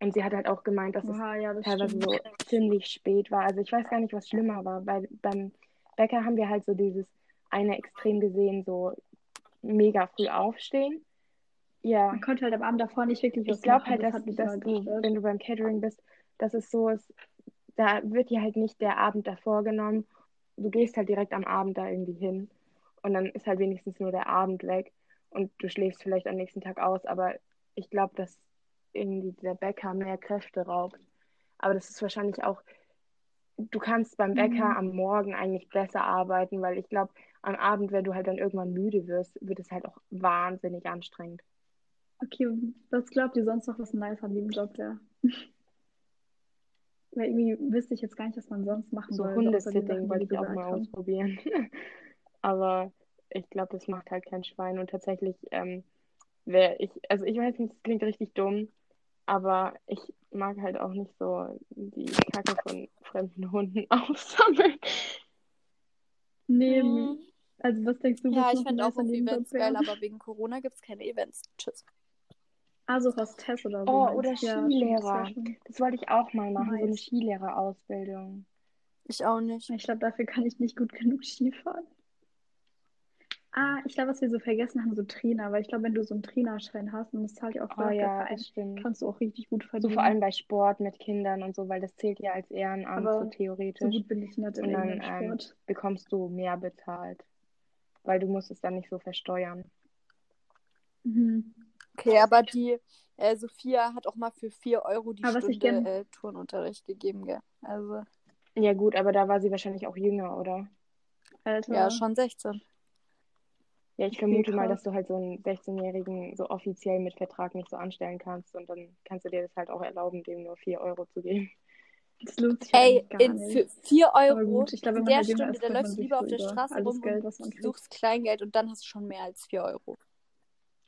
Und sie hat halt auch gemeint, dass es Oha, ja, das teilweise stimmt. so ziemlich spät war. Also ich weiß gar nicht, was schlimmer war, weil beim Bäcker haben wir halt so dieses eine Extrem gesehen, so mega früh aufstehen. Ja, Man konnte halt am Abend davor nicht wirklich was ich glaube halt, das dass, dass immer du, wenn du beim Catering bist, dass es so ist, da wird dir halt nicht der Abend davor genommen. Du gehst halt direkt am Abend da irgendwie hin und dann ist halt wenigstens nur der Abend weg und du schläfst vielleicht am nächsten Tag aus, aber ich glaube, dass irgendwie der Bäcker mehr Kräfte raubt. Aber das ist wahrscheinlich auch, du kannst beim Bäcker Mhm. am Morgen eigentlich besser arbeiten, weil ich glaube, am Abend, wenn du halt dann irgendwann müde wirst, wird es halt auch wahnsinnig anstrengend. Okay, was glaubt ihr sonst noch, was nice an dem Job wäre? Weil irgendwie wüsste ich jetzt gar nicht, was man sonst machen So soll, Sachen, Hundesitting wollte ich auch mal haben. ausprobieren. Aber ich glaube, das macht halt kein Schwein. Und tatsächlich ähm, wäre ich, also ich weiß nicht, das klingt richtig dumm, aber ich mag halt auch nicht so die Kacke von fremden Hunden aufsammeln. Nee, Mhm. also was denkst du, Ja, was ich fände auch Job Events geil, aber wegen Corona gibt es keine Events. Tschüss. Also Hostess oder so. Oh, oder? Ja, das Skilehrer. schon Das wollte ich auch mal machen, so eine nice. Skilehrerausbildung. Ich auch nicht. Ich glaube, dafür kann ich nicht gut genug Skifahren. Ah, ich glaube, was wir so vergessen haben, so Trainer, weil ich glaube, wenn du so einen Trainerschein hast und das zahlt ja auch Oh ja, Verein, das stimmt. kannst du auch richtig gut So verdienen. vor allem bei Sport mit Kindern und so, weil das zählt ja als Ehrenamt so Aber so theoretisch. gut bin ich nicht in Und dann ähm, bekommst du mehr bezahlt, weil du musst es dann nicht so versteuern. Mhm. Okay, aber die äh, Sophia hat auch mal für 4 Euro die Aber was ich Stunde gern- äh, Turnunterricht gegeben, gell? Also, Ja gut, aber da war sie wahrscheinlich auch jünger, oder? Alter. ja, schon 16. Ja, ich Okay, vermute mal, dass du halt so einen 16-Jährigen so offiziell mit Vertrag nicht so anstellen kannst und dann kannst du dir das halt auch erlauben, dem nur 4 Euro zu geben. Das lohnt sich Ey, gar in, nicht. für 4 Aber Euro gut, ich glaube, wenn in man der halt Stunde, ist, da läufst du lieber auf der Straße rum Geld, und suchst Kleingeld und dann hast du schon mehr als 4 Euro.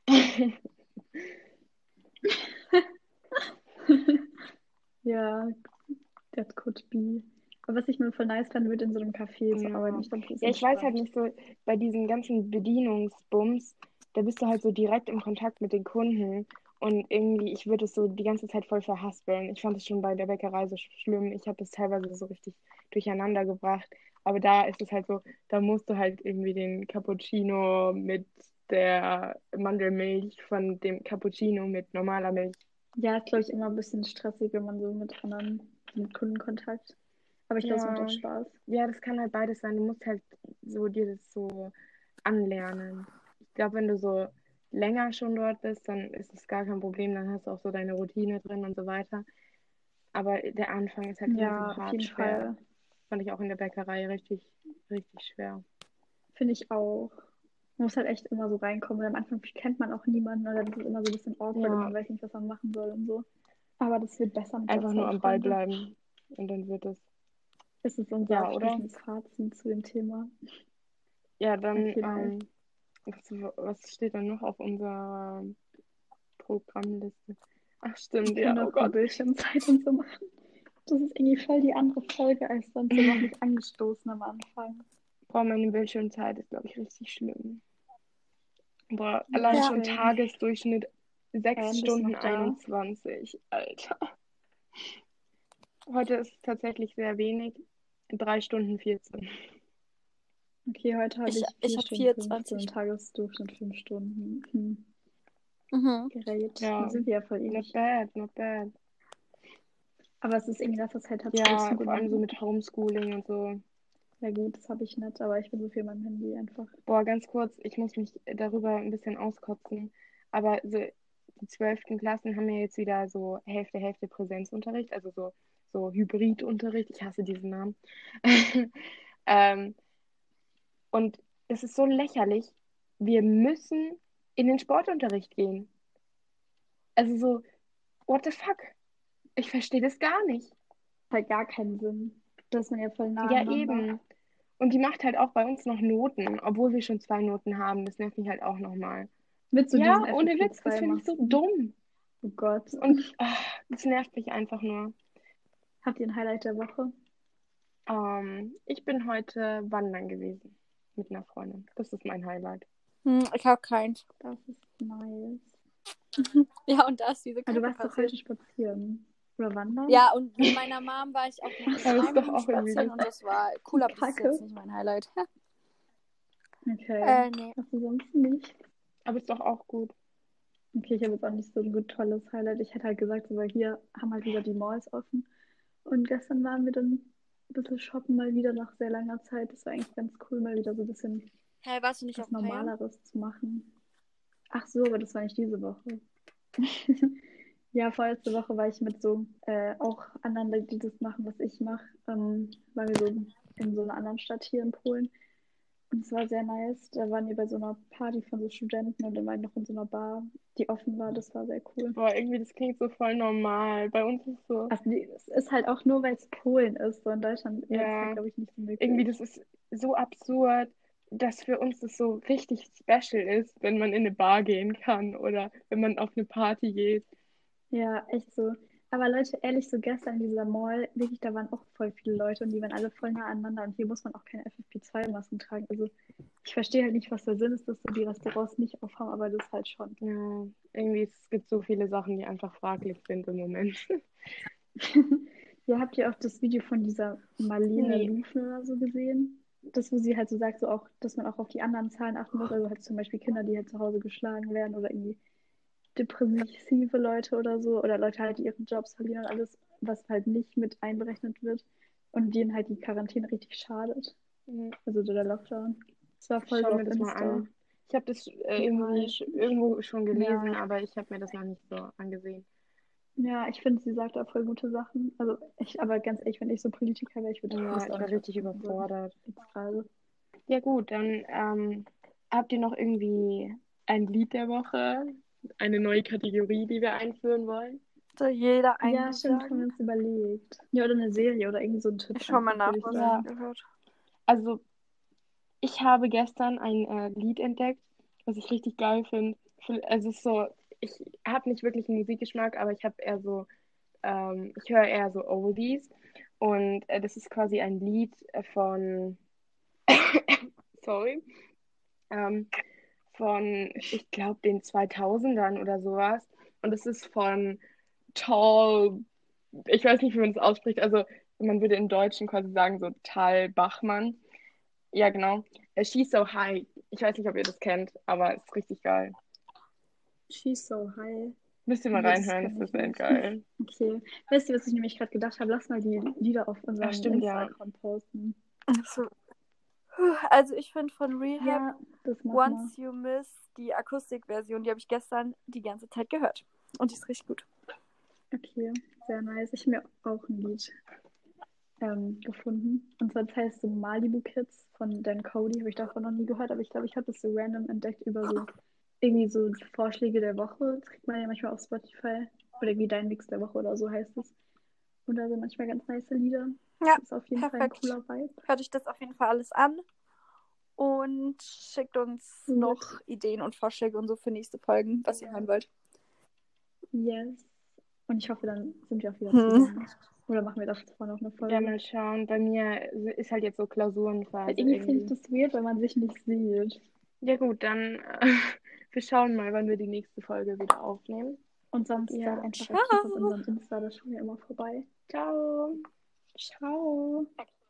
Ja, that could be. Aber was ich mir voll nice fand, wird in so einem Café zu Ja. arbeiten. Ich ist Ja, ich weiß halt nicht so, bei diesen ganzen Bedienungsbums, da bist du halt so direkt im Kontakt mit den Kunden und irgendwie, ich würde es so die ganze Zeit voll verhaspeln. Ich fand es schon bei der Bäckerei so sch- schlimm. Ich habe es teilweise so richtig durcheinander gebracht. Aber da ist es halt so, da musst du halt irgendwie den Cappuccino mit der Mandelmilch von dem Cappuccino mit normaler Milch. Ja, ist, glaube ich, immer ein bisschen stressig, wenn man so mit anderen, mit Kundenkontakt. Aber ich glaube, es macht Ja. auch Spaß. Ja, das kann halt beides sein. Du musst halt so dir das so anlernen. Ich glaube, wenn du so länger schon dort bist, dann ist es gar kein Problem. Dann hast du auch so deine Routine drin und so weiter. Aber der Anfang ist halt Ja, so auf hart jeden schwer. Fall. Fand ich auch in der Bäckerei richtig, richtig schwer. Finde ich auch. Man muss halt echt immer so reinkommen. Weil am Anfang kennt man auch niemanden oder dann ist es immer so ein bisschen awkward Ja. und man weiß nicht, was man machen soll und so. Aber das wird besser mit Einfach nur am Ball bleiben. Und dann wird es. Das ist unser Ja, oder? Fazit zu dem Thema. Ja, dann, ähm, was, was steht dann noch auf unserer Programmliste? Ach, stimmt, ja, können oh Gott. Bildschirmzeit und so machen. Das ist irgendwie voll die andere Folge als sonst. Wir noch nicht angestoßen am Anfang. Boah, meine Bildschirmzeit ist, glaube ich, richtig schlimm. Boah, allein Ja. schon Tagesdurchschnitt 6 Ähm, bist du Stunden noch da? 21. Alter. Heute ist es tatsächlich sehr wenig. 3 Stunden 14. Okay, heute habe Ich- ich, ich vier hab Stunden 24. 15, Tagesdurchschnitt 5 Stunden. Hm. Mhm. Gerät. Ja. Da sind wir ja voll Not ähnlich. bad, not bad. Aber es ist irgendwie das, was halt hat Ja, vor allem so mit Homeschooling und so. Ja gut, das habe ich nicht, aber ich bin so viel in meinem Handy einfach. Boah, ganz kurz, ich muss mich darüber ein bisschen auskotzen. Aber so die 12. Klassen haben ja jetzt wieder so Hälfte, Hälfte Präsenzunterricht, also so, so Hybridunterricht. Ich hasse diesen Namen. ähm, und es ist so lächerlich. Wir müssen in den Sportunterricht gehen. Also so, what the fuck? Ich verstehe das gar nicht. Hat gar keinen Sinn. Da ist man ja voll nah Ja, eben. Und die macht halt auch bei uns noch Noten, obwohl wir schon zwei Noten haben. Das nervt mich halt auch nochmal. Mit so Ja, ohne Witz, das finde ich so FFP2-Masken. dumm. Oh Gott. Und ah, das nervt mich einfach nur. Habt ihr ein Highlight der Woche? Ähm, ich bin heute wandern gewesen mit einer Freundin. Das ist mein Highlight. Hm, ich habe keins. Das ist nice. Ja, und da ist diese Ah, du Kacke warst doch heute spazieren. Oder wandern? Ja, und mit meiner Mom war ich auch noch mit Aber ist doch Simon auch irgendwie spazieren und das war cool, aber das ist Kacke. jetzt nicht mein Highlight. Okay. Äh, nee. Du sonst nicht? Aber ist doch auch gut. Okay, ich habe jetzt auch nicht so ein gut tolles Highlight. Ich hätte halt gesagt, weil hier haben halt wieder die Malls offen. Und gestern waren wir dann ein bisschen shoppen mal wieder nach sehr langer Zeit. Das war eigentlich ganz cool, mal wieder so ein bisschen nicht was? Normaleres zu machen. Ach so, aber das war nicht diese Woche. Ja, vorletzte Woche war ich mit so äh, auch anderen, die das machen, was ich mache. Ähm, waren wir so in so einer anderen Stadt hier in Polen. Und es war sehr nice. Da waren wir bei so einer Party von so Studenten und dann waren wir noch in so einer Bar, die offen war. Das war sehr cool. Boah, irgendwie, das klingt so voll normal. Bei uns ist so, Also die, es ist halt auch nur, weil es Polen ist. So in Deutschland Ja. es, glaube ich, nicht so möglich. irgendwie, das ist so absurd, dass für uns das so richtig special ist, wenn man in eine Bar gehen kann oder wenn man auf eine Party geht. Ja, echt so. Aber Leute, ehrlich, so gestern in dieser Mall, wirklich, da waren auch voll viele Leute und die waren alle voll nah aneinander und hier muss man auch keine FFP2-Masken tragen. Also ich verstehe halt nicht, was der Sinn ist, dass so die Restaurants nicht aufhaben, aber das halt schon. Ja, irgendwie, es gibt so viele Sachen, die einfach fraglich sind im Moment. ja, habt ihr auch das Video von dieser Marlene Nee. Lufen oder so gesehen? Das, wo sie halt so sagt, so auch, dass man auch auf die anderen Zahlen achten muss. Also halt zum Beispiel Kinder, die halt zu Hause geschlagen werden oder irgendwie depressive Leute oder so. Oder Leute halt, die ihre Jobs verlieren und alles, was halt nicht mit einberechnet wird. Und denen halt die Quarantäne richtig schadet. Ja. Also der Lockdown. Das war voll Schau mir das mal an. Ich habe das äh, irgendwie sch- irgendwo schon gelesen, Ja. aber ich habe mir das noch nicht so angesehen. Ja, ich finde, sie sagt auch voll gute Sachen. Also ich, aber ganz ehrlich, wenn ich so Politiker wäre, ich würde Ja, ich war richtig überfordert. Gerade. Ja gut, dann ähm, habt ihr noch irgendwie ein Lied der Woche? Eine neue Kategorie, die wir einführen wollen? So jeder ein Ja, stimmt, haben wir uns überlegt. Ja, oder eine Serie oder irgendwie so ein Tipp. Ich schau mal nach, was Ja. gehört. Also, ich habe gestern ein äh, Lied entdeckt, was ich richtig geil finde. Also es ist so, ich habe nicht wirklich einen Musikgeschmack, aber ich habe eher so, ähm, ich höre eher so Oldies. Und äh, das ist quasi ein Lied von, sorry, ähm, von, ich glaube, den 2000ern oder sowas. Und es ist von Tall, ich weiß nicht, wie man das ausspricht, also man würde im Deutschen quasi sagen, so Tal Bachmann. Ja, genau. Äh, She's So High. Ich weiß nicht, ob ihr das kennt, aber es ist richtig geil. She's so high. Müsst ihr mal das reinhören, das ist echt geil. Okay. Weißt du, was ich nämlich gerade gedacht habe? Lass mal die Lieder auf unserem Ach, stimmt, ja. Insta-Account posten. So. Also ich finde von Rehab Ja. Once You Miss die Akustikversion, die habe ich gestern die ganze Zeit gehört. Und die ist richtig gut. Okay, sehr nice. Ich habe mir auch ein Lied ähm, gefunden. Und zwar das heißt so Malibu Kids von Dan Cody. Habe ich davon noch nie gehört, aber ich glaube, ich habe das so random entdeckt über so irgendwie so Vorschläge der Woche. Das kriegt man ja manchmal auf Spotify. Oder irgendwie dein Mix der Woche oder so heißt es. Und da sind manchmal ganz nice Lieder. Ja, Das ist auf jeden perfekt. Fall ein cooler Vibe. Hört euch das auf jeden Fall alles an. Und schickt uns Gut. noch Ideen und Vorschläge und so für nächste Folgen, was ihr hören wollt. Yes. Und ich hoffe, dann sind wir auch wieder Hm. zusammen. Oder machen wir davor noch eine Folge? Ja, mal schauen. Bei mir ist halt jetzt so Klausurenphase Weil irgendwie finde ich irgendwie. das weird, wenn man sich nicht sieht. Ja gut, dann äh, wir schauen mal, wann wir die nächste Folge wieder aufnehmen. Und sonst Ja. seid einfach auf unserem Insta, da schauen wir immer vorbei. Ciao. Ciao.